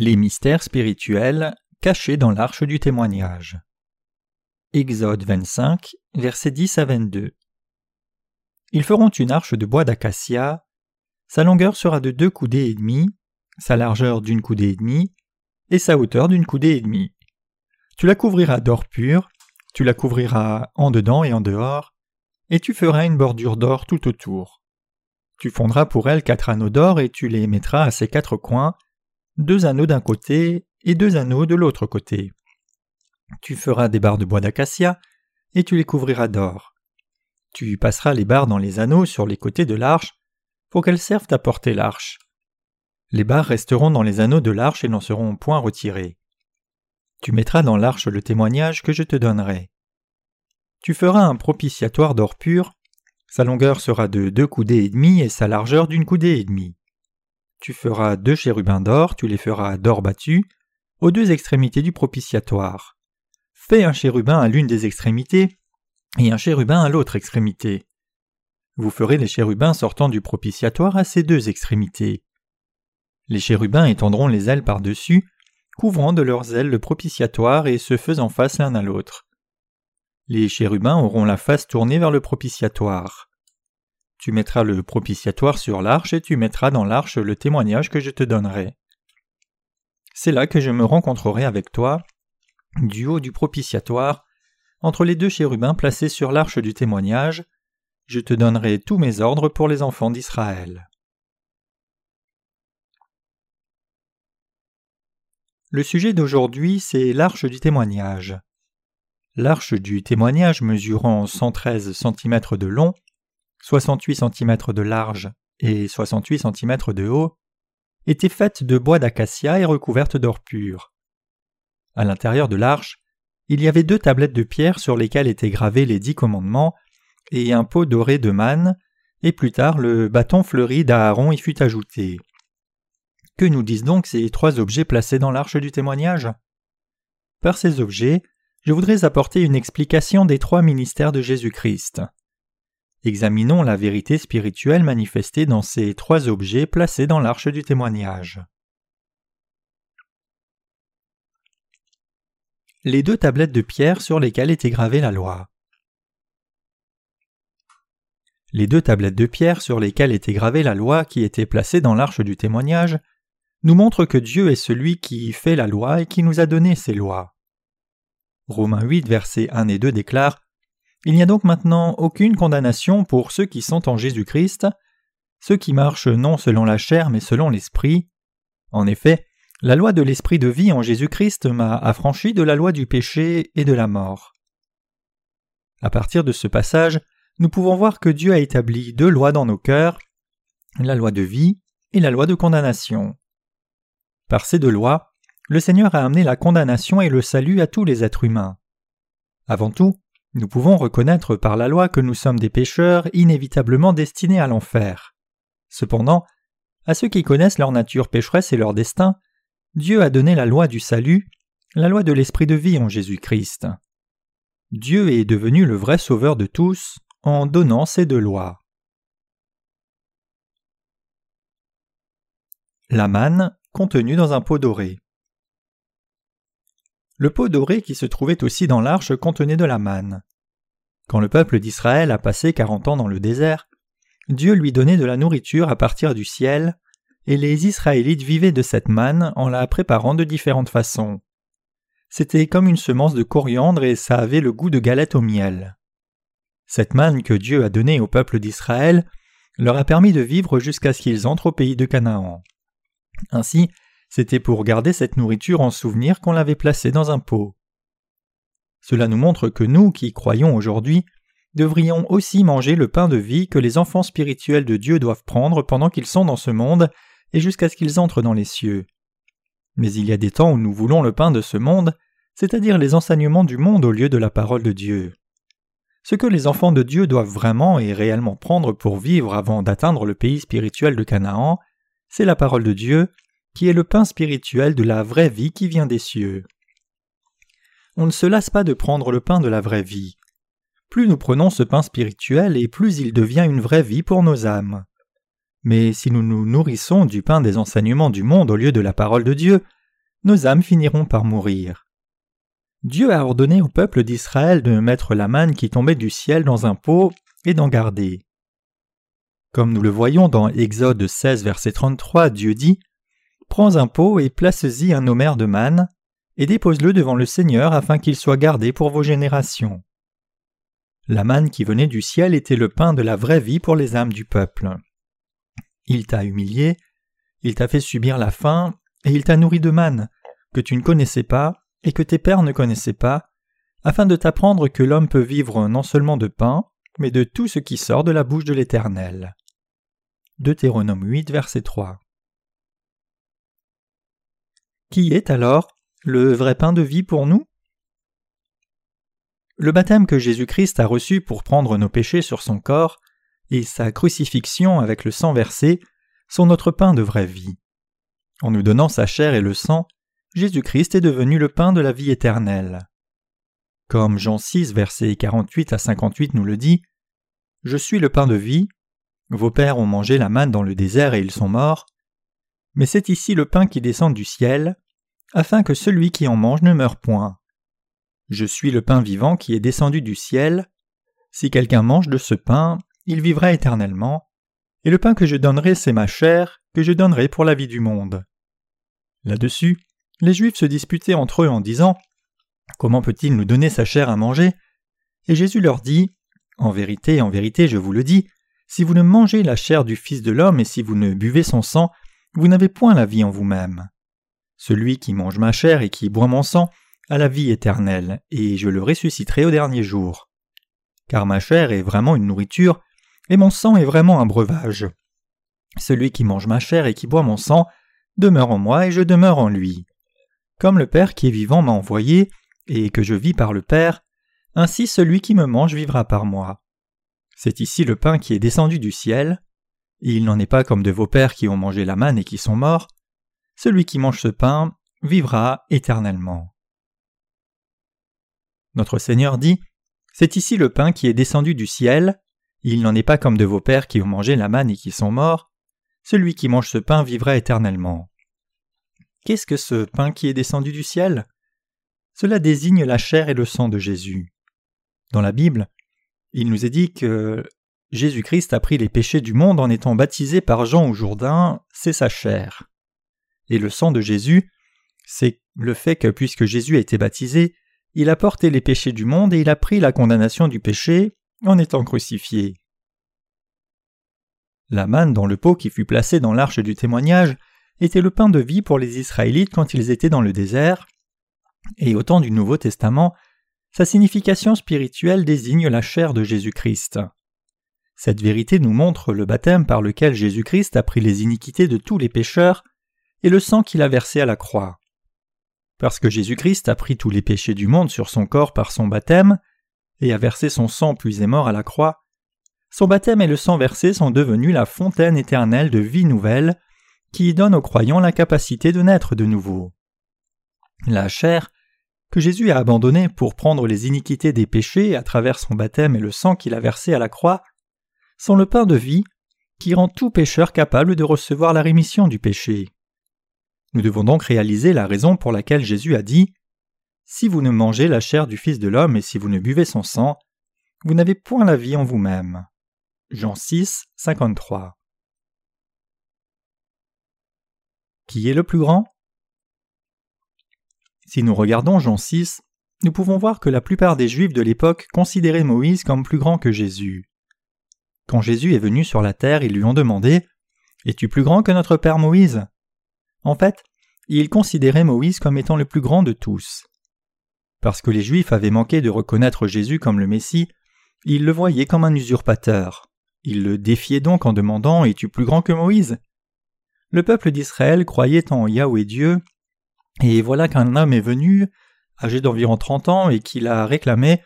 Les mystères spirituels cachés dans l'arche du témoignage. Exode 25, versets 10 à 22. Ils feront une arche de bois d'acacia. Sa longueur sera de deux coudées et demie, sa largeur d'une coudée et demie, et sa hauteur d'une coudée et demie. Tu la couvriras d'or pur, tu la couvriras en dedans et en dehors, et tu feras une bordure d'or tout autour. Tu fondras pour elle quatre anneaux d'or et tu les mettras à ses quatre coins, deux anneaux d'un côté et deux anneaux de l'autre côté. Tu feras des barres de bois d'acacia et tu les couvriras d'or. Tu passeras les barres dans les anneaux sur les côtés de l'arche pour qu'elles servent à porter l'arche. Les barres resteront dans les anneaux de l'arche et n'en seront point retirées. Tu mettras dans l'arche le témoignage que je te donnerai. Tu feras un propitiatoire d'or pur, sa longueur sera de deux coudées et demie et sa largeur d'une coudée et demie. Tu feras deux chérubins d'or, tu les feras d'or battu, aux deux extrémités du propitiatoire. Fais un chérubin à l'une des extrémités et un chérubin à l'autre extrémité. Vous ferez les chérubins sortant du propitiatoire à ces deux extrémités. Les chérubins étendront les ailes par-dessus, couvrant de leurs ailes le propitiatoire et se faisant face l'un à l'autre. Les chérubins auront la face tournée vers le propitiatoire. Tu mettras le propitiatoire sur l'arche et tu mettras dans l'arche le témoignage que je te donnerai. C'est là que je me rencontrerai avec toi, du haut du propitiatoire, entre les deux chérubins placés sur l'arche du témoignage, je te donnerai tous mes ordres pour les enfants d'Israël. Le sujet d'aujourd'hui, c'est l'arche du témoignage. L'arche du témoignage mesurant 113 cm de long, 68 cm de large et 68 cm de haut, était faite de bois d'acacia et recouverte d'or pur. À l'intérieur de l'arche, il y avait deux tablettes de pierre sur lesquelles étaient gravés les dix commandements, et un pot doré de manne, et plus tard le bâton fleuri d'Aaron y fut ajouté. Que nous disent donc ces trois objets placés dans l'arche du témoignage? Par ces objets, je voudrais apporter une explication des trois ministères de Jésus-Christ. Examinons la vérité spirituelle manifestée dans ces trois objets placés dans l'arche du témoignage. Les deux tablettes de pierre sur lesquelles était gravée la loi. Les deux tablettes de pierre sur lesquelles était gravée la loi qui étaient placées dans l'arche du témoignage nous montrent que Dieu est celui qui fait la loi et qui nous a donné ces lois. Romains 8, versets 1 et 2 déclare il n'y a donc maintenant aucune condamnation pour ceux qui sont en Jésus-Christ, ceux qui marchent non selon la chair mais selon l'Esprit. En effet, la loi de l'Esprit de vie en Jésus-Christ m'a affranchi de la loi du péché et de la mort. À partir de ce passage, nous pouvons voir que Dieu a établi deux lois dans nos cœurs, la loi de vie et la loi de condamnation. Par ces deux lois, le Seigneur a amené la condamnation et le salut à tous les êtres humains. Avant tout, nous pouvons reconnaître par la loi que nous sommes des pécheurs inévitablement destinés à l'enfer. Cependant, à ceux qui connaissent leur nature pécheresse et leur destin, Dieu a donné la loi du salut, la loi de l'esprit de vie en Jésus-Christ. Dieu est devenu le vrai sauveur de tous en donnant ces deux lois. La manne contenue dans un pot doré. Le pot doré qui se trouvait aussi dans l'arche contenait de la manne. Quand le peuple d'Israël a passé quarante ans dans le désert, Dieu lui donnait de la nourriture à partir du ciel, et les Israélites vivaient de cette manne en la préparant de différentes façons. C'était comme une semence de coriandre et ça avait le goût de galette au miel. Cette manne que Dieu a donnée au peuple d'Israël leur a permis de vivre jusqu'à ce qu'ils entrent au pays de Canaan. Ainsi, c'était pour garder cette nourriture en souvenir qu'on l'avait placée dans un pot. Cela nous montre que nous, qui croyons aujourd'hui, devrions aussi manger le pain de vie que les enfants spirituels de Dieu doivent prendre pendant qu'ils sont dans ce monde et jusqu'à ce qu'ils entrent dans les cieux. Mais il y a des temps où nous voulons le pain de ce monde, c'est-à-dire les enseignements du monde au lieu de la parole de Dieu. Ce que les enfants de Dieu doivent vraiment et réellement prendre pour vivre avant d'atteindre le pays spirituel de Canaan, c'est la parole de Dieu, qui est le pain spirituel de la vraie vie qui vient des cieux. On ne se lasse pas de prendre le pain de la vraie vie. Plus nous prenons ce pain spirituel et plus il devient une vraie vie pour nos âmes. Mais si nous nous nourrissons du pain des enseignements du monde au lieu de la parole de Dieu, nos âmes finiront par mourir. Dieu a ordonné au peuple d'Israël de mettre la manne qui tombait du ciel dans un pot et d'en garder. Comme nous le voyons dans Exode 16, verset 33, Dieu dit Prends un pot et place-y un homère de manne, et dépose-le devant le Seigneur afin qu'il soit gardé pour vos générations. La manne qui venait du ciel était le pain de la vraie vie pour les âmes du peuple. Il t'a humilié, il t'a fait subir la faim, et il t'a nourri de manne, que tu ne connaissais pas et que tes pères ne connaissaient pas, afin de t'apprendre que l'homme peut vivre non seulement de pain, mais de tout ce qui sort de la bouche de l'Éternel. Deutéronome 8, verset 3. Qui est alors le vrai pain de vie pour nous? Le baptême que Jésus-Christ a reçu pour prendre nos péchés sur son corps et sa crucifixion avec le sang versé sont notre pain de vraie vie. En nous donnant sa chair et le sang, Jésus-Christ est devenu le pain de la vie éternelle. Comme Jean 6, versets 48 à 58 nous le dit, Je suis le pain de vie. Vos pères ont mangé la manne dans le désert et ils sont morts. Mais c'est ici le pain qui descend du ciel, afin que celui qui en mange ne meure point. Je suis le pain vivant qui est descendu du ciel. Si quelqu'un mange de ce pain, il vivra éternellement. Et le pain que je donnerai, c'est ma chair, que je donnerai pour la vie du monde. Là-dessus, les Juifs se disputaient entre eux en disant Comment peut-il nous donner sa chair à manger? Et Jésus leur dit En vérité, en vérité, je vous le dis, si vous ne mangez la chair du Fils de l'homme et si vous ne buvez son sang, vous n'avez point la vie en vous-même. Celui qui mange ma chair et qui boit mon sang a la vie éternelle, et je le ressusciterai au dernier jour. Car ma chair est vraiment une nourriture, et mon sang est vraiment un breuvage. Celui qui mange ma chair et qui boit mon sang demeure en moi et je demeure en lui. Comme le Père qui est vivant m'a envoyé, et que je vis par le Père, ainsi celui qui me mange vivra par moi. C'est ici le pain qui est descendu du ciel. Il n'en est pas comme de vos pères qui ont mangé la manne et qui sont morts. Celui qui mange ce pain vivra éternellement. Notre Seigneur dit C'est ici le pain qui est descendu du ciel. Il n'en est pas comme de vos pères qui ont mangé la manne et qui sont morts. Celui qui mange ce pain vivra éternellement. Qu'est-ce que ce pain qui est descendu du ciel? Cela désigne la chair et le sang de Jésus. Dans la Bible, il nous est dit que Jésus-Christ a pris les péchés du monde en étant baptisé par Jean au Jourdain, c'est sa chair. Et le sang de Jésus, c'est le fait que puisque Jésus a été baptisé, il a porté les péchés du monde et il a pris la condamnation du péché en étant crucifié. La manne dans le pot qui fut placé dans l'arche du témoignage était le pain de vie pour les Israélites quand ils étaient dans le désert, et au temps du Nouveau Testament, sa signification spirituelle désigne la chair de Jésus-Christ. Cette vérité nous montre le baptême par lequel Jésus-Christ a pris les iniquités de tous les pécheurs et le sang qu'il a versé à la croix. Parce que Jésus-Christ a pris tous les péchés du monde sur son corps par son baptême, et a versé son sang puis est mort à la croix, son baptême et le sang versé sont devenus la fontaine éternelle de vie nouvelle qui donne aux croyants la capacité de naître de nouveau. La chair, que Jésus a abandonnée pour prendre les iniquités des péchés à travers son baptême et le sang qu'il a versé à la croix, sont le pain de vie qui rend tout pécheur capable de recevoir la rémission du péché. Nous devons donc réaliser la raison pour laquelle Jésus a dit Si vous ne mangez la chair du Fils de l'homme et si vous ne buvez son sang, vous n'avez point la vie en vous-même. Jean 6, 53. Qui est le plus grand? Si nous regardons Jean 6, nous pouvons voir que la plupart des Juifs de l'époque considéraient Moïse comme plus grand que Jésus. Quand Jésus est venu sur la terre, ils lui ont demandé Es-tu plus grand que notre Père Moïse? En fait, ils considéraient Moïse comme étant le plus grand de tous. Parce que les Juifs avaient manqué de reconnaître Jésus comme le Messie, ils le voyaient comme un usurpateur. Il le défiait donc en demandant Es-tu plus grand que Moïse? Le peuple d'Israël croyait en Yahweh Dieu, et voilà qu'un homme est venu, âgé d'environ trente ans, et qu'il a réclamé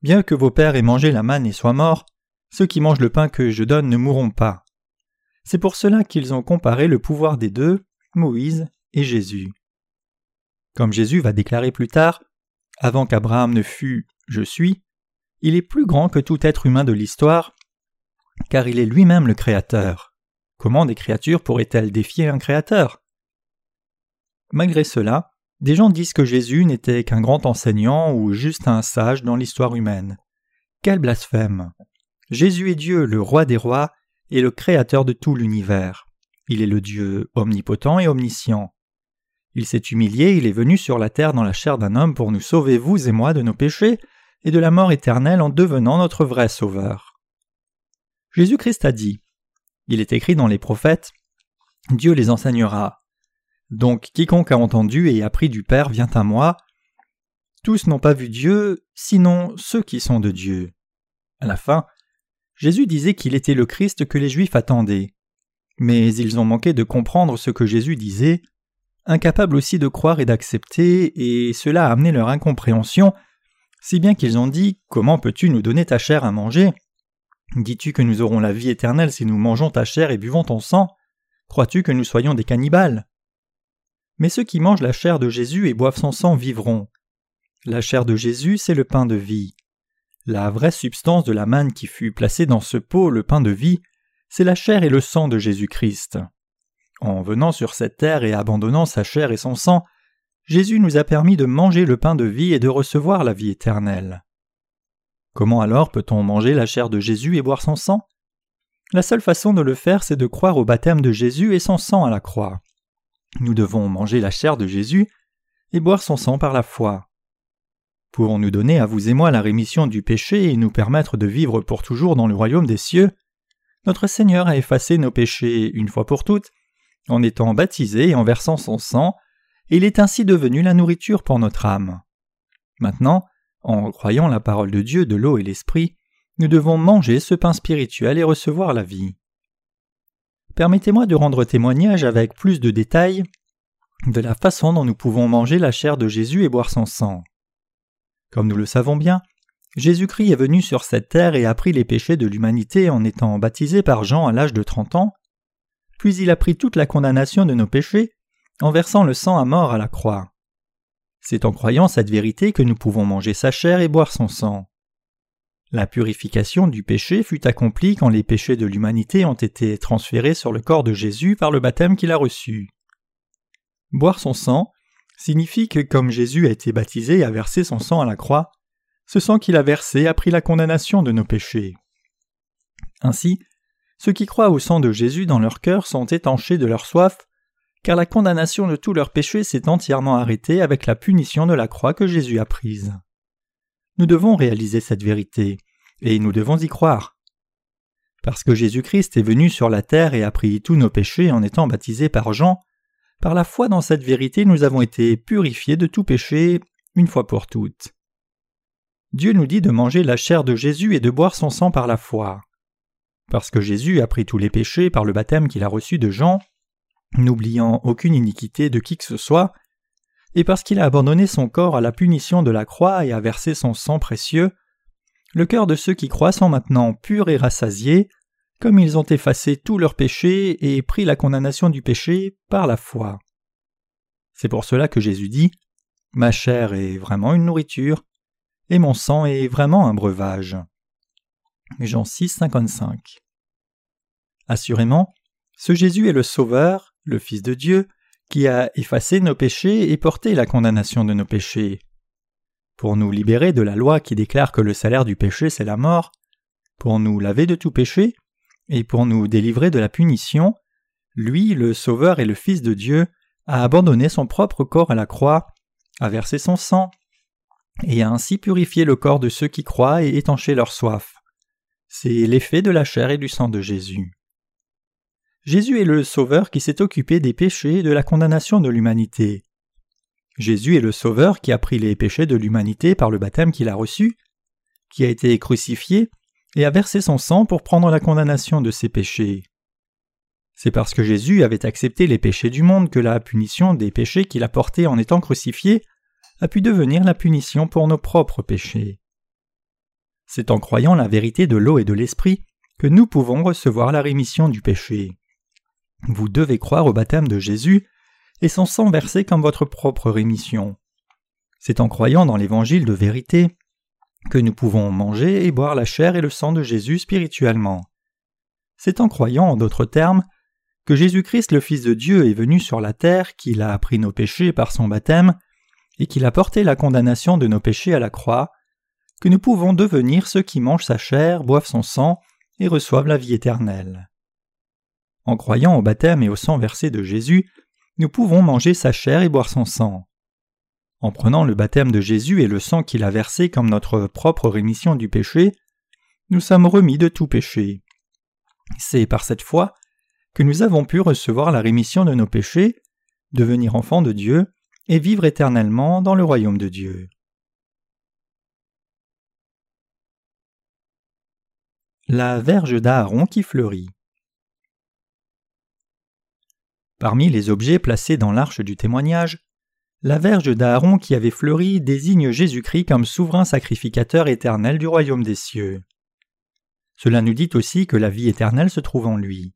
Bien que vos pères aient mangé la manne et soient morts, ceux qui mangent le pain que je donne ne mourront pas. C'est pour cela qu'ils ont comparé le pouvoir des deux, Moïse et Jésus. Comme Jésus va déclarer plus tard, avant qu'Abraham ne fût Je suis, il est plus grand que tout être humain de l'histoire, car il est lui-même le Créateur. Comment des créatures pourraient-elles défier un Créateur? Malgré cela, des gens disent que Jésus n'était qu'un grand enseignant ou juste un sage dans l'histoire humaine. Quel blasphème Jésus est Dieu, le roi des rois, et le créateur de tout l'univers. Il est le Dieu omnipotent et omniscient. Il s'est humilié, il est venu sur la terre dans la chair d'un homme pour nous sauver, vous et moi, de nos péchés et de la mort éternelle en devenant notre vrai Sauveur. Jésus-Christ a dit Il est écrit dans les prophètes Dieu les enseignera. Donc quiconque a entendu et appris du Père vient à moi. Tous n'ont pas vu Dieu, sinon ceux qui sont de Dieu. À la fin, Jésus disait qu'il était le Christ que les Juifs attendaient. Mais ils ont manqué de comprendre ce que Jésus disait, incapables aussi de croire et d'accepter, et cela a amené leur incompréhension, si bien qu'ils ont dit Comment peux-tu nous donner ta chair à manger? Dis-tu que nous aurons la vie éternelle si nous mangeons ta chair et buvons ton sang? Crois-tu que nous soyons des cannibales? Mais ceux qui mangent la chair de Jésus et boivent son sang vivront. La chair de Jésus, c'est le pain de vie. La vraie substance de la manne qui fut placée dans ce pot, le pain de vie, c'est la chair et le sang de Jésus-Christ. En venant sur cette terre et abandonnant sa chair et son sang, Jésus nous a permis de manger le pain de vie et de recevoir la vie éternelle. Comment alors peut-on manger la chair de Jésus et boire son sang? La seule façon de le faire, c'est de croire au baptême de Jésus et son sang à la croix. Nous devons manger la chair de Jésus et boire son sang par la foi. Pouvons nous donner à vous et moi la rémission du péché et nous permettre de vivre pour toujours dans le royaume des cieux? Notre Seigneur a effacé nos péchés une fois pour toutes, en étant baptisé et en versant son sang, et il est ainsi devenu la nourriture pour notre âme. Maintenant, en croyant la parole de Dieu de l'eau et l'esprit, nous devons manger ce pain spirituel et recevoir la vie. Permettez-moi de rendre témoignage avec plus de détails de la façon dont nous pouvons manger la chair de Jésus et boire son sang. Comme nous le savons bien, Jésus-Christ est venu sur cette terre et a pris les péchés de l'humanité en étant baptisé par Jean à l'âge de trente ans, puis il a pris toute la condamnation de nos péchés en versant le sang à mort à la croix. C'est en croyant cette vérité que nous pouvons manger sa chair et boire son sang. La purification du péché fut accomplie quand les péchés de l'humanité ont été transférés sur le corps de Jésus par le baptême qu'il a reçu. Boire son sang signifie que comme Jésus a été baptisé et a versé son sang à la croix, ce sang qu'il a versé a pris la condamnation de nos péchés. Ainsi, ceux qui croient au sang de Jésus dans leur cœur sont étanchés de leur soif, car la condamnation de tous leurs péchés s'est entièrement arrêtée avec la punition de la croix que Jésus a prise. Nous devons réaliser cette vérité, et nous devons y croire. Parce que Jésus-Christ est venu sur la terre et a pris tous nos péchés en étant baptisé par Jean, par la foi dans cette vérité, nous avons été purifiés de tout péché une fois pour toutes. Dieu nous dit de manger la chair de Jésus et de boire son sang par la foi. Parce que Jésus a pris tous les péchés par le baptême qu'il a reçu de Jean, n'oubliant aucune iniquité de qui que ce soit, et parce qu'il a abandonné son corps à la punition de la croix et a versé son sang précieux, le cœur de ceux qui croient sont maintenant purs et rassasiés, comme ils ont effacé tous leurs péchés et pris la condamnation du péché par la foi. C'est pour cela que Jésus dit Ma chair est vraiment une nourriture, et mon sang est vraiment un breuvage. Jean 6, 55. Assurément, ce Jésus est le Sauveur, le Fils de Dieu, qui a effacé nos péchés et porté la condamnation de nos péchés. Pour nous libérer de la loi qui déclare que le salaire du péché c'est la mort, pour nous laver de tout péché, et pour nous délivrer de la punition, lui, le Sauveur et le Fils de Dieu, a abandonné son propre corps à la croix, a versé son sang, et a ainsi purifié le corps de ceux qui croient et étanché leur soif. C'est l'effet de la chair et du sang de Jésus. Jésus est le Sauveur qui s'est occupé des péchés et de la condamnation de l'humanité. Jésus est le Sauveur qui a pris les péchés de l'humanité par le baptême qu'il a reçu, qui a été crucifié et a versé son sang pour prendre la condamnation de ses péchés. C'est parce que Jésus avait accepté les péchés du monde que la punition des péchés qu'il a portés en étant crucifié a pu devenir la punition pour nos propres péchés. C'est en croyant la vérité de l'eau et de l'esprit que nous pouvons recevoir la rémission du péché. Vous devez croire au baptême de Jésus et son sang versé comme votre propre rémission. C'est en croyant dans l'évangile de vérité que nous pouvons manger et boire la chair et le sang de Jésus spirituellement. C'est en croyant, en d'autres termes, que Jésus-Christ le Fils de Dieu est venu sur la terre, qu'il a appris nos péchés par son baptême, et qu'il a porté la condamnation de nos péchés à la croix, que nous pouvons devenir ceux qui mangent sa chair, boivent son sang et reçoivent la vie éternelle. En croyant au baptême et au sang versé de Jésus, nous pouvons manger sa chair et boire son sang. En prenant le baptême de Jésus et le sang qu'il a versé comme notre propre rémission du péché, nous sommes remis de tout péché. C'est par cette foi que nous avons pu recevoir la rémission de nos péchés, devenir enfants de Dieu et vivre éternellement dans le royaume de Dieu. La verge d'Aaron qui fleurit. Parmi les objets placés dans l'arche du témoignage, la verge d'Aaron qui avait fleuri désigne Jésus-Christ comme souverain sacrificateur éternel du royaume des cieux. Cela nous dit aussi que la vie éternelle se trouve en lui.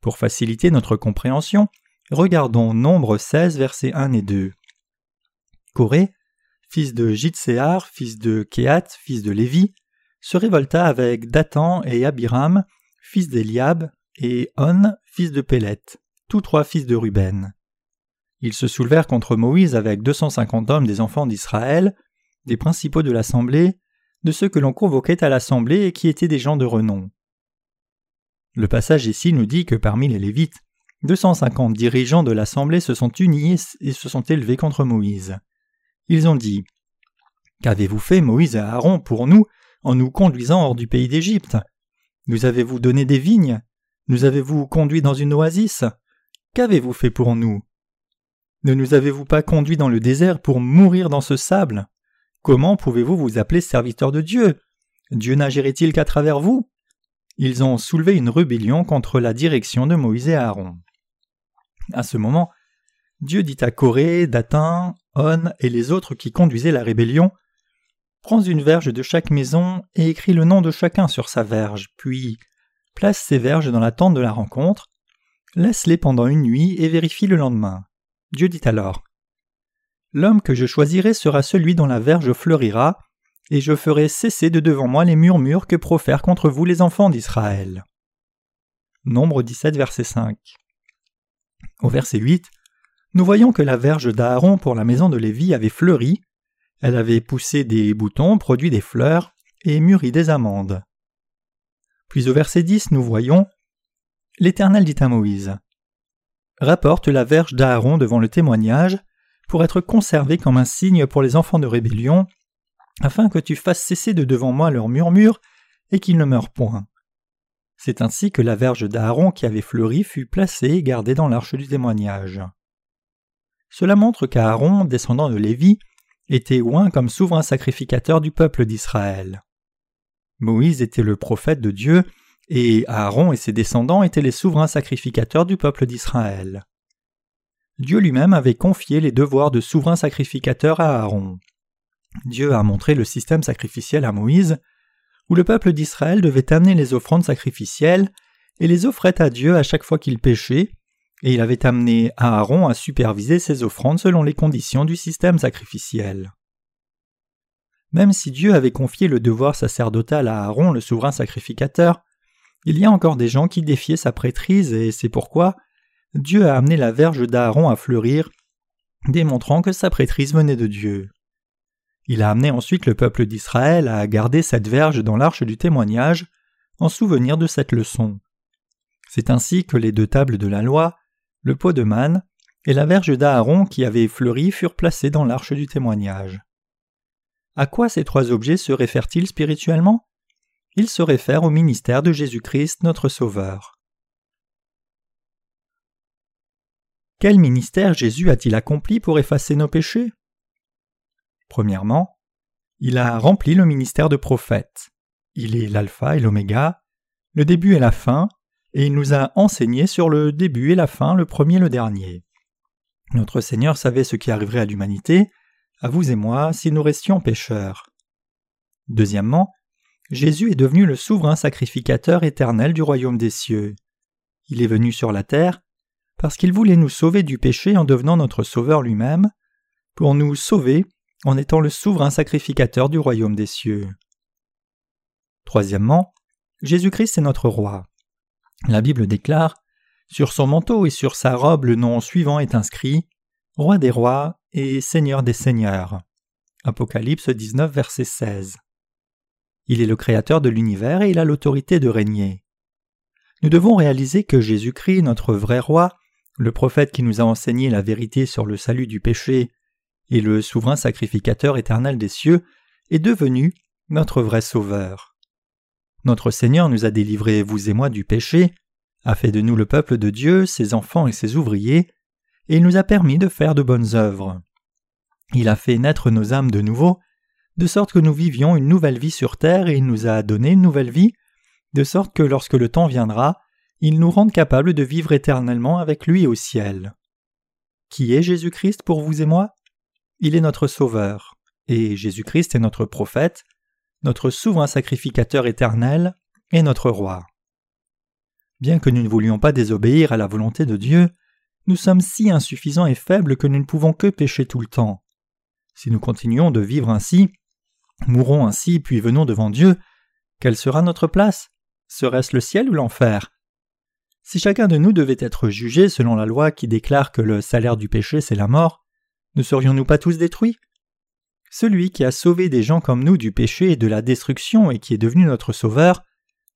Pour faciliter notre compréhension, regardons Nombre 16, versets 1 et 2. Corée, fils de Jitséar, fils de Kéat, fils de Lévi, se révolta avec Dathan et Abiram, fils d'Eliab, et On, fils de Pélet, tous trois fils de Ruben. Ils se soulevèrent contre Moïse avec 250 hommes des enfants d'Israël, des principaux de l'assemblée, de ceux que l'on convoquait à l'assemblée et qui étaient des gens de renom. Le passage ici nous dit que parmi les Lévites, 250 dirigeants de l'assemblée se sont unis et se sont élevés contre Moïse. Ils ont dit Qu'avez-vous fait, Moïse et Aaron, pour nous, en nous conduisant hors du pays d'Égypte? Nous avez-vous donné des vignes? Nous avez-vous conduits dans une oasis? Qu'avez-vous fait pour nous? Ne nous avez-vous pas conduits dans le désert pour mourir dans ce sable? Comment pouvez-vous vous appeler serviteur de Dieu? Dieu n'agirait-il qu'à travers vous? Ils ont soulevé une rébellion contre la direction de Moïse et Aaron. À ce moment, Dieu dit à Corée, Dathan, On et les autres qui conduisaient la rébellion Prends une verge de chaque maison et écris le nom de chacun sur sa verge, puis place ces verges dans la tente de la rencontre, laisse-les pendant une nuit et vérifie le lendemain. Dieu dit alors L'homme que je choisirai sera celui dont la verge fleurira, et je ferai cesser de devant moi les murmures que profèrent contre vous les enfants d'Israël. Nombre 17, verset 5. Au verset 8, nous voyons que la verge d'Aaron pour la maison de Lévi avait fleuri, elle avait poussé des boutons, produit des fleurs et mûri des amandes. Puis au verset 10, nous voyons L'Éternel dit à Moïse Rapporte la verge d'Aaron devant le témoignage pour être conservée comme un signe pour les enfants de rébellion afin que tu fasses cesser de devant moi leurs murmures et qu'ils ne meurent point. C'est ainsi que la verge d'Aaron qui avait fleuri fut placée et gardée dans l'arche du témoignage. Cela montre qu'Aaron, descendant de Lévi, était oint comme souverain sacrificateur du peuple d'Israël. Moïse était le prophète de Dieu, et Aaron et ses descendants étaient les souverains sacrificateurs du peuple d'Israël. Dieu lui-même avait confié les devoirs de souverain sacrificateur à Aaron. Dieu a montré le système sacrificiel à Moïse, où le peuple d'Israël devait amener les offrandes sacrificielles et les offrait à Dieu à chaque fois qu'il péchait, et il avait amené Aaron à superviser ces offrandes selon les conditions du système sacrificiel. Même si Dieu avait confié le devoir sacerdotal à Aaron, le souverain sacrificateur, il y a encore des gens qui défiaient sa prêtrise et c'est pourquoi Dieu a amené la verge d'Aaron à fleurir, démontrant que sa prêtrise venait de Dieu. Il a amené ensuite le peuple d'Israël à garder cette verge dans l'arche du témoignage, en souvenir de cette leçon. C'est ainsi que les deux tables de la loi, le pot de manne et la verge d'Aaron qui avait fleuri furent placés dans l'arche du témoignage. À quoi ces trois objets se réfèrent-ils spirituellement? Ils se réfèrent au ministère de Jésus-Christ notre Sauveur. Quel ministère Jésus a-t-il accompli pour effacer nos péchés? Premièrement, il a rempli le ministère de prophète. Il est l'alpha et l'oméga, le début et la fin, et il nous a enseigné sur le début et la fin, le premier et le dernier. Notre Seigneur savait ce qui arriverait à l'humanité, à vous et moi, si nous restions pécheurs. Deuxièmement, Jésus est devenu le souverain sacrificateur éternel du royaume des cieux. Il est venu sur la terre parce qu'il voulait nous sauver du péché en devenant notre sauveur lui-même, pour nous sauver en étant le souverain sacrificateur du royaume des cieux. Troisièmement, Jésus-Christ est notre roi. La Bible déclare Sur son manteau et sur sa robe, le nom suivant est inscrit Roi des rois et Seigneur des seigneurs. Apocalypse 19, verset 16. Il est le Créateur de l'univers et il a l'autorité de régner. Nous devons réaliser que Jésus-Christ, notre vrai roi, le prophète qui nous a enseigné la vérité sur le salut du péché, et le souverain sacrificateur éternel des cieux, est devenu notre vrai Sauveur. Notre Seigneur nous a délivrés, vous et moi, du péché, a fait de nous le peuple de Dieu, ses enfants et ses ouvriers, et il nous a permis de faire de bonnes œuvres. Il a fait naître nos âmes de nouveau, de sorte que nous vivions une nouvelle vie sur terre et il nous a donné une nouvelle vie, de sorte que lorsque le temps viendra, il nous rende capables de vivre éternellement avec lui au ciel. Qui est Jésus-Christ pour vous et moi? Il est notre Sauveur, et Jésus-Christ est notre prophète, notre souverain sacrificateur éternel et notre roi. Bien que nous ne voulions pas désobéir à la volonté de Dieu, nous sommes si insuffisants et faibles que nous ne pouvons que pécher tout le temps. Si nous continuons de vivre ainsi, mourons ainsi puis venons devant Dieu, quelle sera notre place? Serait-ce le ciel ou l'enfer? Si chacun de nous devait être jugé selon la loi qui déclare que le salaire du péché c'est la mort, ne serions-nous pas tous détruits? Celui qui a sauvé des gens comme nous du péché et de la destruction et qui est devenu notre sauveur,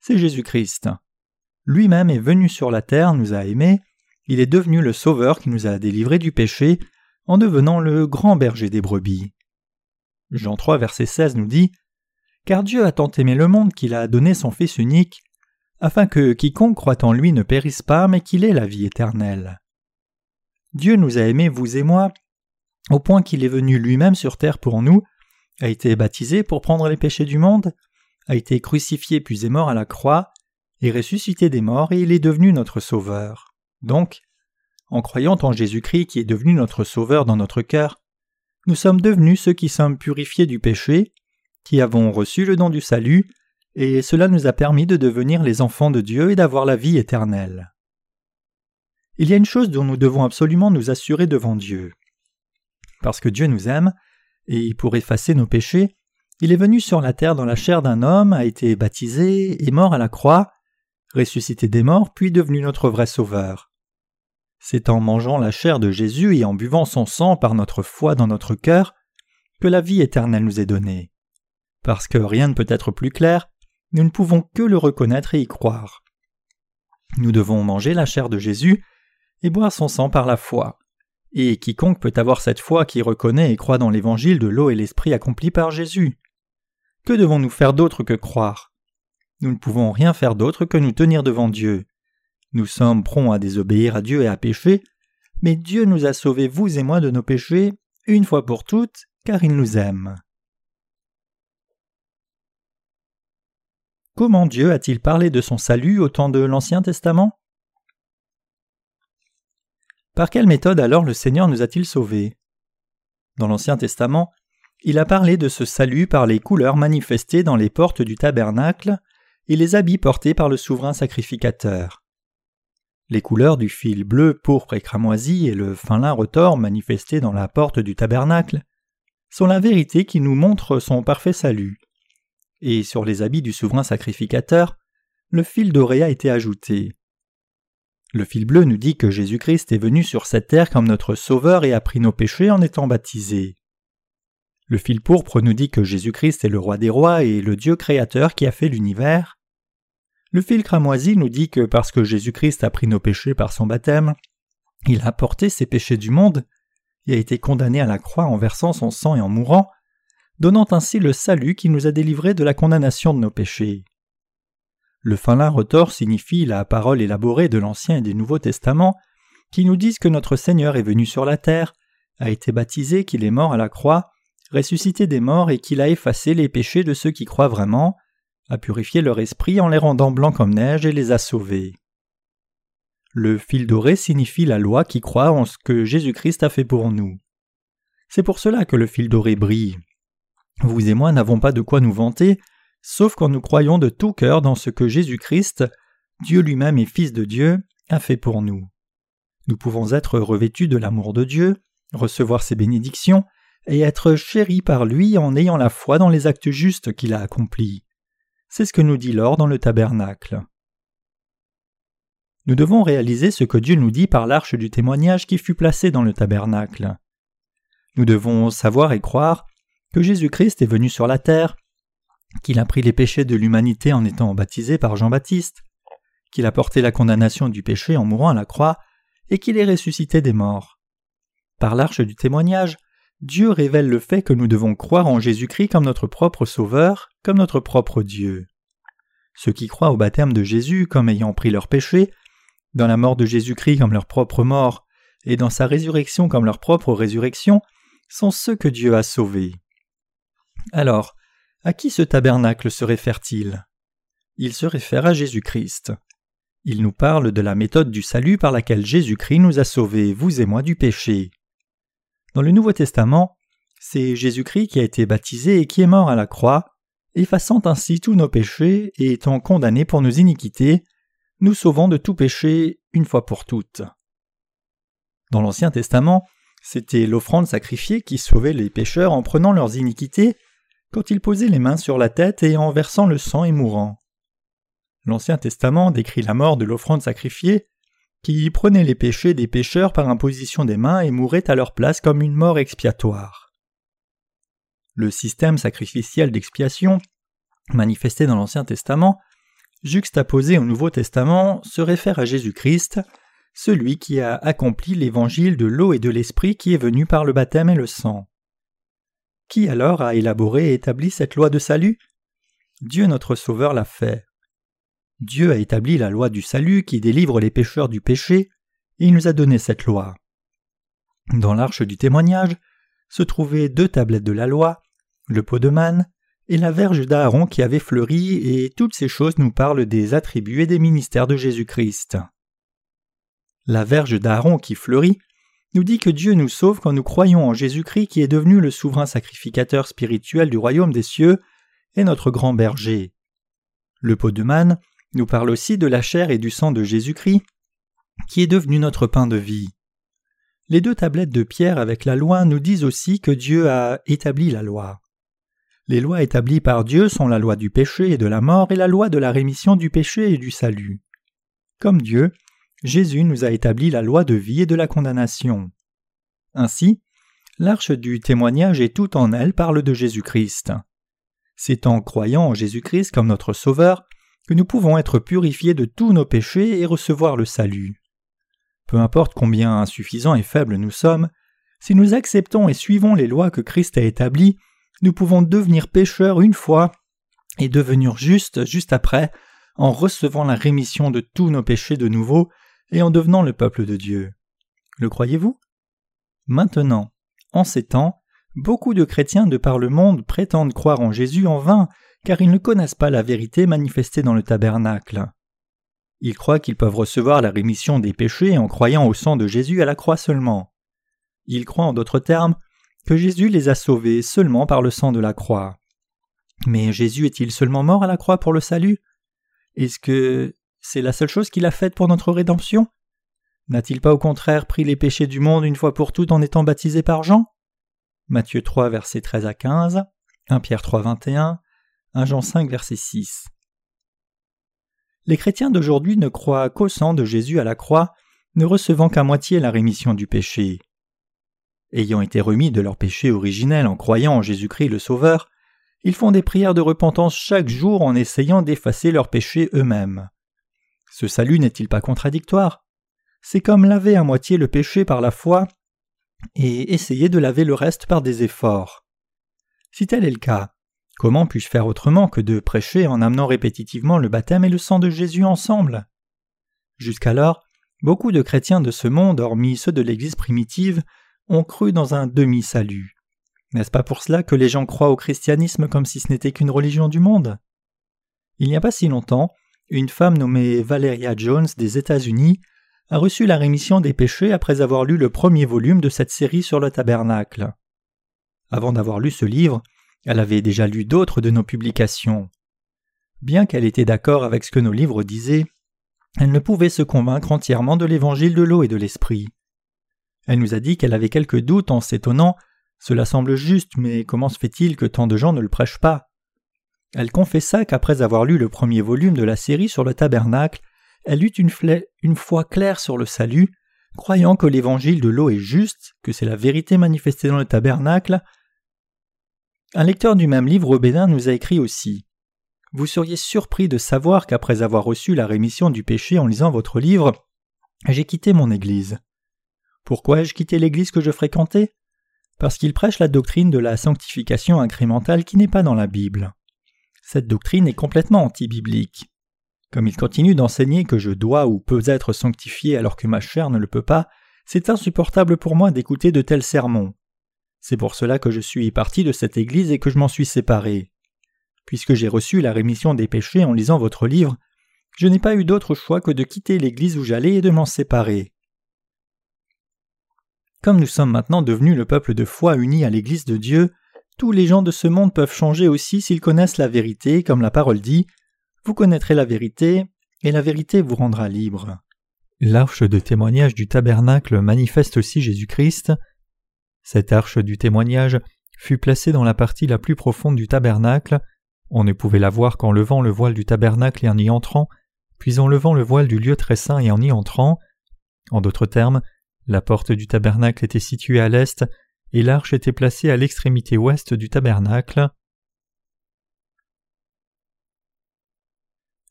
c'est Jésus-Christ. Lui-même est venu sur la terre, nous a aimés, il est devenu le sauveur qui nous a délivrés du péché, en devenant le grand berger des brebis. Jean 3, verset 16 nous dit Car Dieu a tant aimé le monde qu'il a donné son Fils unique, afin que quiconque croit en lui ne périsse pas, mais qu'il ait la vie éternelle. Dieu nous a aimés, vous et moi, au point qu'il est venu lui-même sur terre pour nous, a été baptisé pour prendre les péchés du monde, a été crucifié puis est mort à la croix, est ressuscité des morts et il est devenu notre Sauveur. Donc, en croyant en Jésus-Christ qui est devenu notre Sauveur dans notre cœur, nous sommes devenus ceux qui sommes purifiés du péché, qui avons reçu le don du salut, et cela nous a permis de devenir les enfants de Dieu et d'avoir la vie éternelle. Il y a une chose dont nous devons absolument nous assurer devant Dieu. Parce que Dieu nous aime, et pour effacer nos péchés, il est venu sur la terre dans la chair d'un homme, a été baptisé, et mort à la croix, ressuscité des morts, puis devenu notre vrai Sauveur. C'est en mangeant la chair de Jésus et en buvant son sang par notre foi dans notre cœur que la vie éternelle nous est donnée. Parce que rien ne peut être plus clair, nous ne pouvons que le reconnaître et y croire. Nous devons manger la chair de Jésus et boire son sang par la foi. Et quiconque peut avoir cette foi qui reconnaît et croit dans l'évangile de l'eau et l'esprit accompli par Jésus. Que devons-nous faire d'autre que croire? Nous ne pouvons rien faire d'autre que nous tenir devant Dieu. Nous sommes prompts à désobéir à Dieu et à pécher, mais Dieu nous a sauvés, vous et moi, de nos péchés, une fois pour toutes, car il nous aime. Comment Dieu a-t-il parlé de son salut au temps de l'Ancien Testament? Par quelle méthode alors le Seigneur nous a-t-il sauvés? Dans l'Ancien Testament, il a parlé de ce salut par les couleurs manifestées dans les portes du tabernacle et les habits portés par le souverain sacrificateur. Les couleurs du fil bleu, pourpre et cramoisi et le fin lin retors manifesté dans la porte du tabernacle sont la vérité qui nous montre son parfait salut. Et sur les habits du souverain sacrificateur, le fil doré a été ajouté. Le fil bleu nous dit que Jésus-Christ est venu sur cette terre comme notre Sauveur et a pris nos péchés en étant baptisé. Le fil pourpre nous dit que Jésus-Christ est le roi des rois et le Dieu créateur qui a fait l'univers. Le fil cramoisi nous dit que parce que Jésus-Christ a pris nos péchés par son baptême, il a porté ces péchés du monde et a été condamné à la croix en versant son sang et en mourant, donnant ainsi le salut qui nous a délivrés de la condamnation de nos péchés. Le fin lin retors signifie la parole élaborée de l'Ancien et du Nouveau Testament qui nous disent que notre Seigneur est venu sur la terre, a été baptisé, qu'il est mort à la croix, ressuscité des morts et qu'il a effacé les péchés de ceux qui croient vraiment, a purifié leur esprit en les rendant blancs comme neige et les a sauvés. Le fil doré signifie la loi qui croit en ce que Jésus-Christ a fait pour nous. C'est pour cela que le fil doré brille. Vous et moi n'avons pas de quoi nous vanter, sauf quand nous croyons de tout cœur dans ce que Jésus-Christ, Dieu lui-même et Fils de Dieu, a fait pour nous. Nous pouvons être revêtus de l'amour de Dieu, recevoir ses bénédictions, et être chéris par lui en ayant la foi dans les actes justes qu'il a accomplis. C'est ce que nous dit l'or dans le tabernacle. nous devons réaliser ce que Dieu nous dit par l'arche du témoignage qui fut placée dans le tabernacle. Nous devons savoir et croire que Jésus-Christ est venu sur la terre, qu'il a pris les péchés de l'humanité en étant baptisé par Jean-Baptiste, qu'il a porté la condamnation du péché en mourant à la croix, et qu'il est ressuscité des morts. Par l'arche du témoignage, Dieu révèle le fait que nous devons croire en Jésus-Christ comme notre propre Sauveur, comme notre propre Dieu. Ceux qui croient au baptême de Jésus comme ayant pris leurs péchés, dans la mort de Jésus-Christ comme leur propre mort, et dans sa résurrection comme leur propre résurrection, sont ceux que Dieu a sauvés. Alors, à qui ce tabernacle se réfère-t-il Il se réfère à Jésus-Christ. Il nous parle de la méthode du salut par laquelle Jésus-Christ nous a sauvés, vous et moi, du péché. Dans le Nouveau Testament, c'est Jésus-Christ qui a été baptisé et qui est mort à la croix, effaçant ainsi tous nos péchés et étant condamné pour nos iniquités, nous sauvant de tout péché une fois pour toutes. Dans l'Ancien Testament, c'était l'offrande sacrifiée qui sauvait les pécheurs en prenant leurs iniquités quand ils posaient les mains sur la tête et en versant le sang et mourant. L'Ancien Testament décrit la mort de l'offrande sacrifiée, qui prenait les péchés des pécheurs par imposition des mains et mourait à leur place comme une mort expiatoire. Le système sacrificiel d'expiation, manifesté dans l'Ancien Testament, juxtaposé au Nouveau Testament, se réfère à Jésus-Christ, celui qui a accompli l'évangile de l'eau et de l'esprit qui est venu par le baptême et le sang. Qui alors a élaboré et établi cette loi de salut? Dieu notre Sauveur l'a fait. Dieu a établi la loi du salut qui délivre les pécheurs du péché, et il nous a donné cette loi. Dans l'arche du témoignage se trouvaient deux tablettes de la loi, le pot de manne et la verge d'Aaron qui avait fleuri, et toutes ces choses nous parlent des attributs et des ministères de Jésus-Christ. La verge d'Aaron qui fleurit nous dit que Dieu nous sauve quand nous croyons en Jésus-Christ qui est devenu le souverain sacrificateur spirituel du royaume des cieux et notre grand berger. Le pot de manne nous parle aussi de la chair et du sang de Jésus-Christ, qui est devenu notre pain de vie. Les deux tablettes de pierre avec la loi nous disent aussi que Dieu a établi la loi. Les lois établies par Dieu sont la loi du péché et de la mort et la loi de la rémission du péché et du salut. Comme Dieu, Jésus nous a établi la loi de vie et de la condamnation. Ainsi, l'arche du témoignage et tout en elle parle de Jésus-Christ. C'est en croyant en Jésus-Christ comme notre Sauveur que nous pouvons être purifiés de tous nos péchés et recevoir le salut. Peu importe combien insuffisants et faibles nous sommes, si nous acceptons et suivons les lois que Christ a établies, nous pouvons devenir pécheurs une fois et devenir justes juste après en recevant la rémission de tous nos péchés de nouveau et en devenant le peuple de Dieu. Le croyez-vous? Maintenant, en ces temps, beaucoup de chrétiens de par le monde prétendent croire en Jésus en vain car ils ne connaissent pas la vérité manifestée dans le tabernacle. Ils croient qu'ils peuvent recevoir la rémission des péchés en croyant au sang de Jésus à la croix seulement. Ils croient en d'autres termes que Jésus les a sauvés seulement par le sang de la croix. Mais Jésus est-il seulement mort à la croix pour le salut? Est-ce que c'est la seule chose qu'il a faite pour notre rédemption? N'a-t-il pas au contraire pris les péchés du monde une fois pour toutes en étant baptisé par Jean? Matthieu 3 versets 13 à 15, 1 Pierre 3 21, 1 Jean 5 verset 6. Les chrétiens d'aujourd'hui ne croient qu'au sang de Jésus à la croix, ne recevant qu'à moitié la rémission du péché. Ayant été remis de leur péché originel en croyant en Jésus-Christ le Sauveur, ils font des prières de repentance chaque jour en essayant d'effacer leurs péchés eux-mêmes. Ce salut n'est-il pas contradictoire? C'est comme laver à moitié le péché par la foi et essayer de laver le reste par des efforts. Si tel est le cas, Comment puis-je faire autrement que de prêcher en amenant répétitivement le baptême et le sang de Jésus ensemble? Jusqu'alors, beaucoup de chrétiens de ce monde, hormis ceux de l'Église primitive, ont cru dans un demi-salut. N'est-ce pas pour cela que les gens croient au christianisme comme si ce n'était qu'une religion du monde? Il n'y a pas si longtemps, une femme nommée Valeria Jones des États-Unis a reçu la rémission des péchés après avoir lu le premier volume de cette série sur le tabernacle. Avant d'avoir lu ce livre, elle avait déjà lu d'autres de nos publications. Bien qu'elle était d'accord avec ce que nos livres disaient, elle ne pouvait se convaincre entièrement de l'évangile de l'eau et de l'esprit. Elle nous a dit qu'elle avait quelques doutes en s'étonnant Cela semble juste, mais comment se fait-il que tant de gens ne le prêchent pas? Elle confessa qu'après avoir lu le premier volume de la série sur le tabernacle, elle eut une, une foi claire sur le salut, croyant que l'évangile de l'eau est juste, que c'est la vérité manifestée dans le tabernacle. Un lecteur du même livre Bénin nous a écrit aussi Vous seriez surpris de savoir qu'après avoir reçu la rémission du péché en lisant votre livre, j'ai quitté mon Église. Pourquoi ai-je quitté l'Église que je fréquentais? Parce qu'il prêche la doctrine de la sanctification incrémentale qui n'est pas dans la Bible. Cette doctrine est complètement anti-biblique. Comme il continue d'enseigner que je dois ou peux être sanctifié alors que ma chair ne le peut pas, c'est insupportable pour moi d'écouter de tels sermons. C'est pour cela que je suis parti de cette Église et que je m'en suis séparé. Puisque j'ai reçu la rémission des péchés en lisant votre livre, je n'ai pas eu d'autre choix que de quitter l'Église où j'allais et de m'en séparer. Comme nous sommes maintenant devenus le peuple de foi uni à l'Église de Dieu, tous les gens de ce monde peuvent changer aussi s'ils connaissent la vérité, comme la parole dit Vous connaîtrez la vérité, et la vérité vous rendra libre. L'arche de témoignage du tabernacle manifeste aussi Jésus-Christ. Cette arche du témoignage fut placée dans la partie la plus profonde du tabernacle. On ne pouvait la voir qu'en levant le voile du tabernacle et en y entrant, puis en levant le voile du lieu très saint et en y entrant. En d'autres termes, la porte du tabernacle était située à l'est et l'arche était placée à l'extrémité ouest du tabernacle.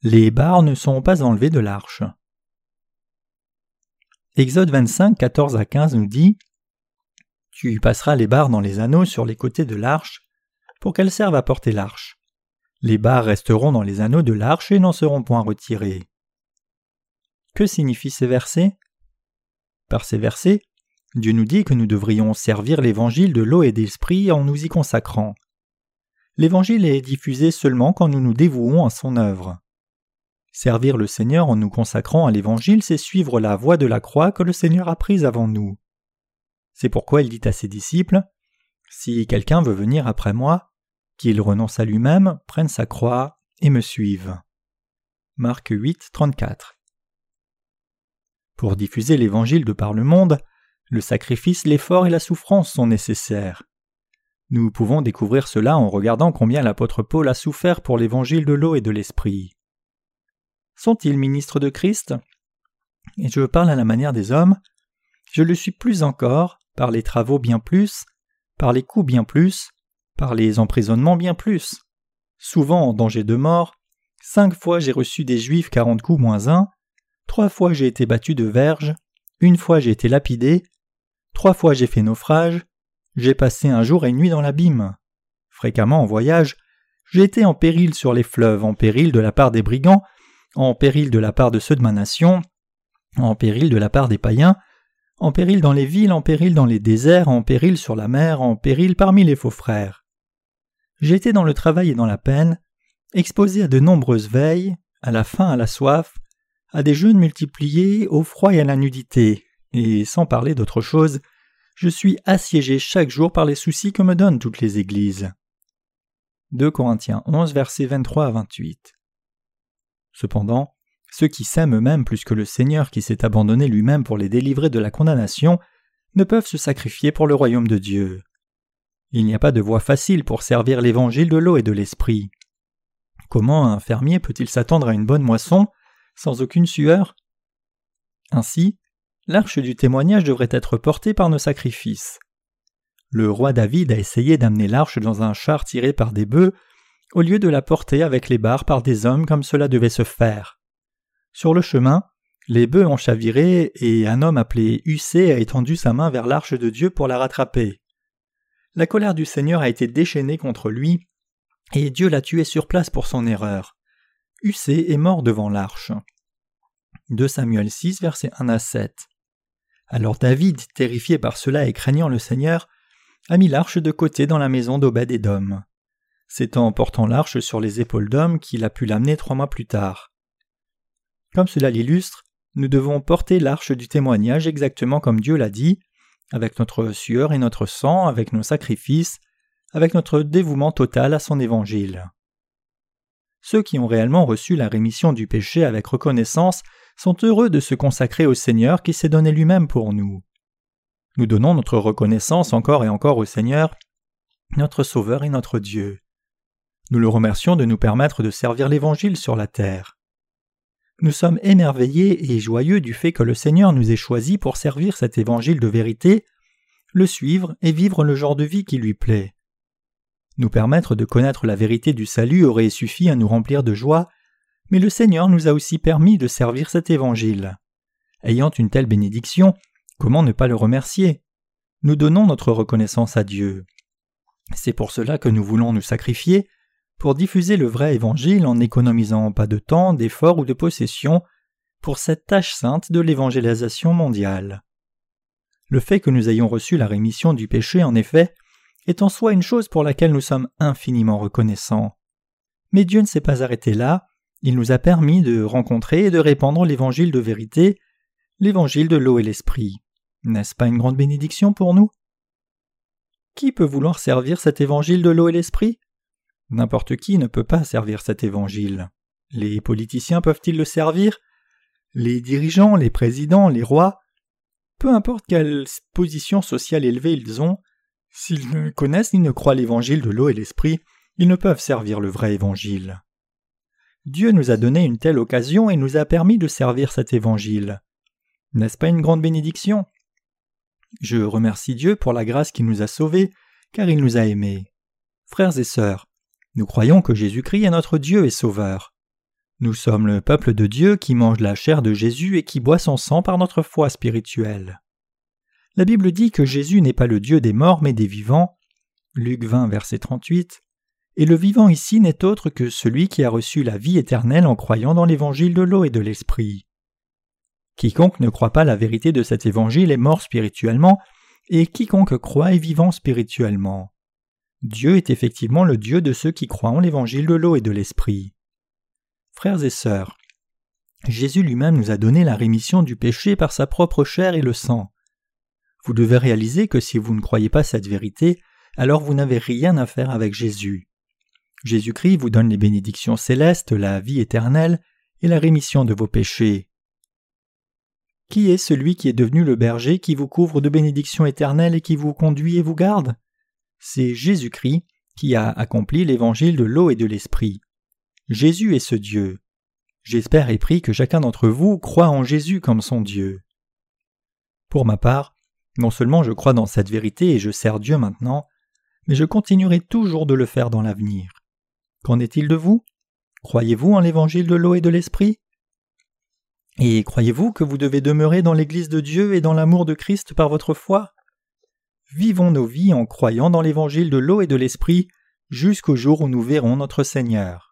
Les barres ne sont pas enlevées de l'arche. Exode 25, 14 à 15 nous dit Tu passeras les barres dans les anneaux sur les côtés de l'arche pour qu'elles servent à porter l'arche. Les barres resteront dans les anneaux de l'arche et n'en seront point retirées. Que signifient ces versets? Par ces versets, Dieu nous dit que nous devrions servir l'évangile de l'eau et d'esprit en nous y consacrant. L'évangile est diffusé seulement quand nous nous dévouons à son œuvre. Servir le Seigneur en nous consacrant à l'évangile, c'est suivre la voie de la croix que le Seigneur a prise avant nous. C'est pourquoi il dit à ses disciples Si quelqu'un veut venir après moi, qu'il renonce à lui-même, prenne sa croix et me suive. Marc 8, 34. Pour diffuser l'évangile de par le monde, le sacrifice, l'effort et la souffrance sont nécessaires. Nous pouvons découvrir cela en regardant combien l'apôtre Paul a souffert pour l'évangile de l'eau et de l'esprit. Sont-ils ministres de Christ? Et je parle à la manière des hommes. Je le suis plus encore, par les travaux bien plus, par les coups bien plus, par les emprisonnements bien plus. Souvent en danger de mort, cinq fois j'ai reçu des juifs quarante coups moins un, trois fois j'ai été battu de verge, une fois j'ai été lapidé, Trois fois j'ai fait naufrage, j'ai passé un jour et une nuit dans l'abîme. Fréquemment en voyage, j'ai été en péril sur les fleuves, en péril de la part des brigands, en péril de la part de ceux de ma nation, en péril de la part des païens, en péril dans les villes, en péril dans les déserts, en péril sur la mer, en péril parmi les faux frères. Été dans le travail et dans la peine, exposé à de nombreuses veilles, à la faim, à la soif, à des jeûnes multipliés, au froid et à la nudité, et sans parler d'autre chose, je suis assiégé chaque jour par les soucis que me donnent toutes les églises. 2 Corinthiens 11, versets 23 à 28. Cependant, ceux qui s'aiment eux-mêmes plus que le Seigneur qui s'est abandonné lui-même pour les délivrer de la condamnation ne peuvent se sacrifier pour le royaume de Dieu. Il n'y a pas de voie facile pour servir l'évangile de l'eau et de l'esprit. Comment un fermier peut-il s'attendre à une bonne moisson sans aucune sueur? Ainsi, l'arche du témoignage devrait être portée par nos sacrifices. Le roi David a essayé d'amener l'arche dans un char tiré par des bœufs, au lieu de la porter avec les barres par des hommes comme cela devait se faire. Sur le chemin, les bœufs ont chaviré et un homme appelé Hussé a étendu sa main vers l'arche de Dieu pour la rattraper. La colère du Seigneur a été déchaînée contre lui, et Dieu l'a tué sur place pour son erreur. Hussé est mort devant l'arche. 2 Samuel 6, versets 1 à 7. Alors David, terrifié par cela et craignant le Seigneur, a mis l'arche de côté dans la maison d'Obed-Edom. C'est en portant l'arche sur les épaules d'homme qu'il a pu l'amener trois mois plus tard. Comme cela l'illustre, nous devons porter l'arche du témoignage exactement comme Dieu l'a dit, avec notre sueur et notre sang, avec nos sacrifices, avec notre dévouement total à son évangile. Ceux qui ont réellement reçu la rémission du péché avec reconnaissance sont heureux de se consacrer au Seigneur qui s'est donné lui-même pour nous. Nous donnons notre reconnaissance encore et encore au Seigneur, notre Sauveur et notre Dieu. Nous le remercions de nous permettre de servir l'Évangile sur la terre. Nous sommes émerveillés et joyeux du fait que le Seigneur nous ait choisis pour servir cet évangile de vérité, le suivre et vivre le genre de vie qui lui plaît. Nous permettre de connaître la vérité du salut aurait suffi à nous remplir de joie, mais le Seigneur nous a aussi permis de servir cet évangile. Ayant une telle bénédiction, comment ne pas le remercier? Nous donnons notre reconnaissance à Dieu. C'est pour cela que nous voulons nous sacrifier, pour diffuser le vrai évangile en n'économisant pas de temps, d'efforts ou de possessions, pour cette tâche sainte de l'évangélisation mondiale. Le fait que nous ayons reçu la rémission du péché, en effet, est en soi une chose pour laquelle nous sommes infiniment reconnaissants. Mais Dieu ne s'est pas arrêté là, il nous a permis de rencontrer et de répandre l'évangile de vérité, l'évangile de l'eau et l'esprit. N'est-ce pas une grande bénédiction pour nous? Qui peut vouloir servir cet évangile de l'eau et l'esprit? N'importe qui ne peut pas servir cet évangile. Les politiciens peuvent-ils le servir? Les dirigeants, les présidents, les rois? Peu importe quelle position sociale élevée ils ont, s'ils ne connaissent ni ne croient l'évangile de l'eau et l'esprit, ils ne peuvent servir le vrai évangile. Dieu nous a donné une telle occasion et nous a permis de servir cet évangile. N'est-ce pas une grande bénédiction? Je remercie Dieu pour la grâce qui nous a sauvés, car il nous a aimés. Frères et sœurs, nous croyons que Jésus-Christ est notre Dieu et Sauveur. Nous sommes le peuple de Dieu qui mange la chair de Jésus et qui boit son sang par notre foi spirituelle. La Bible dit que Jésus n'est pas le Dieu des morts mais des vivants. Luc 20, verset 38. Et le vivant ici n'est autre que celui qui a reçu la vie éternelle en croyant dans l'évangile de l'eau et de l'esprit. Quiconque ne croit pas la vérité de cet évangile est mort spirituellement, et quiconque croit est vivant spirituellement. Dieu est effectivement le Dieu de ceux qui croient en l'évangile de l'eau et de l'esprit. Frères et sœurs, Jésus lui-même nous a donné la rémission du péché par sa propre chair et le sang. Vous devez réaliser que si vous ne croyez pas cette vérité, alors vous n'avez rien à faire avec Jésus. Jésus-Christ vous donne les bénédictions célestes, la vie éternelle et la rémission de vos péchés. Qui est celui qui est devenu le berger qui vous couvre de bénédictions éternelles et qui vous conduit et vous garde? C'est Jésus-Christ qui a accompli l'évangile de l'eau et de l'esprit. Jésus est ce Dieu. J'espère et prie que chacun d'entre vous croit en Jésus comme son Dieu. Pour ma part, non seulement je crois dans cette vérité et je sers Dieu maintenant, mais je continuerai toujours de le faire dans l'avenir. Qu'en est-il de vous? Croyez-vous en l'évangile de l'eau et de l'esprit? Et croyez-vous que vous devez demeurer dans l'Église de Dieu et dans l'amour de Christ par votre foi? Vivons nos vies en croyant dans l'évangile de l'eau et de l'esprit jusqu'au jour où nous verrons notre Seigneur.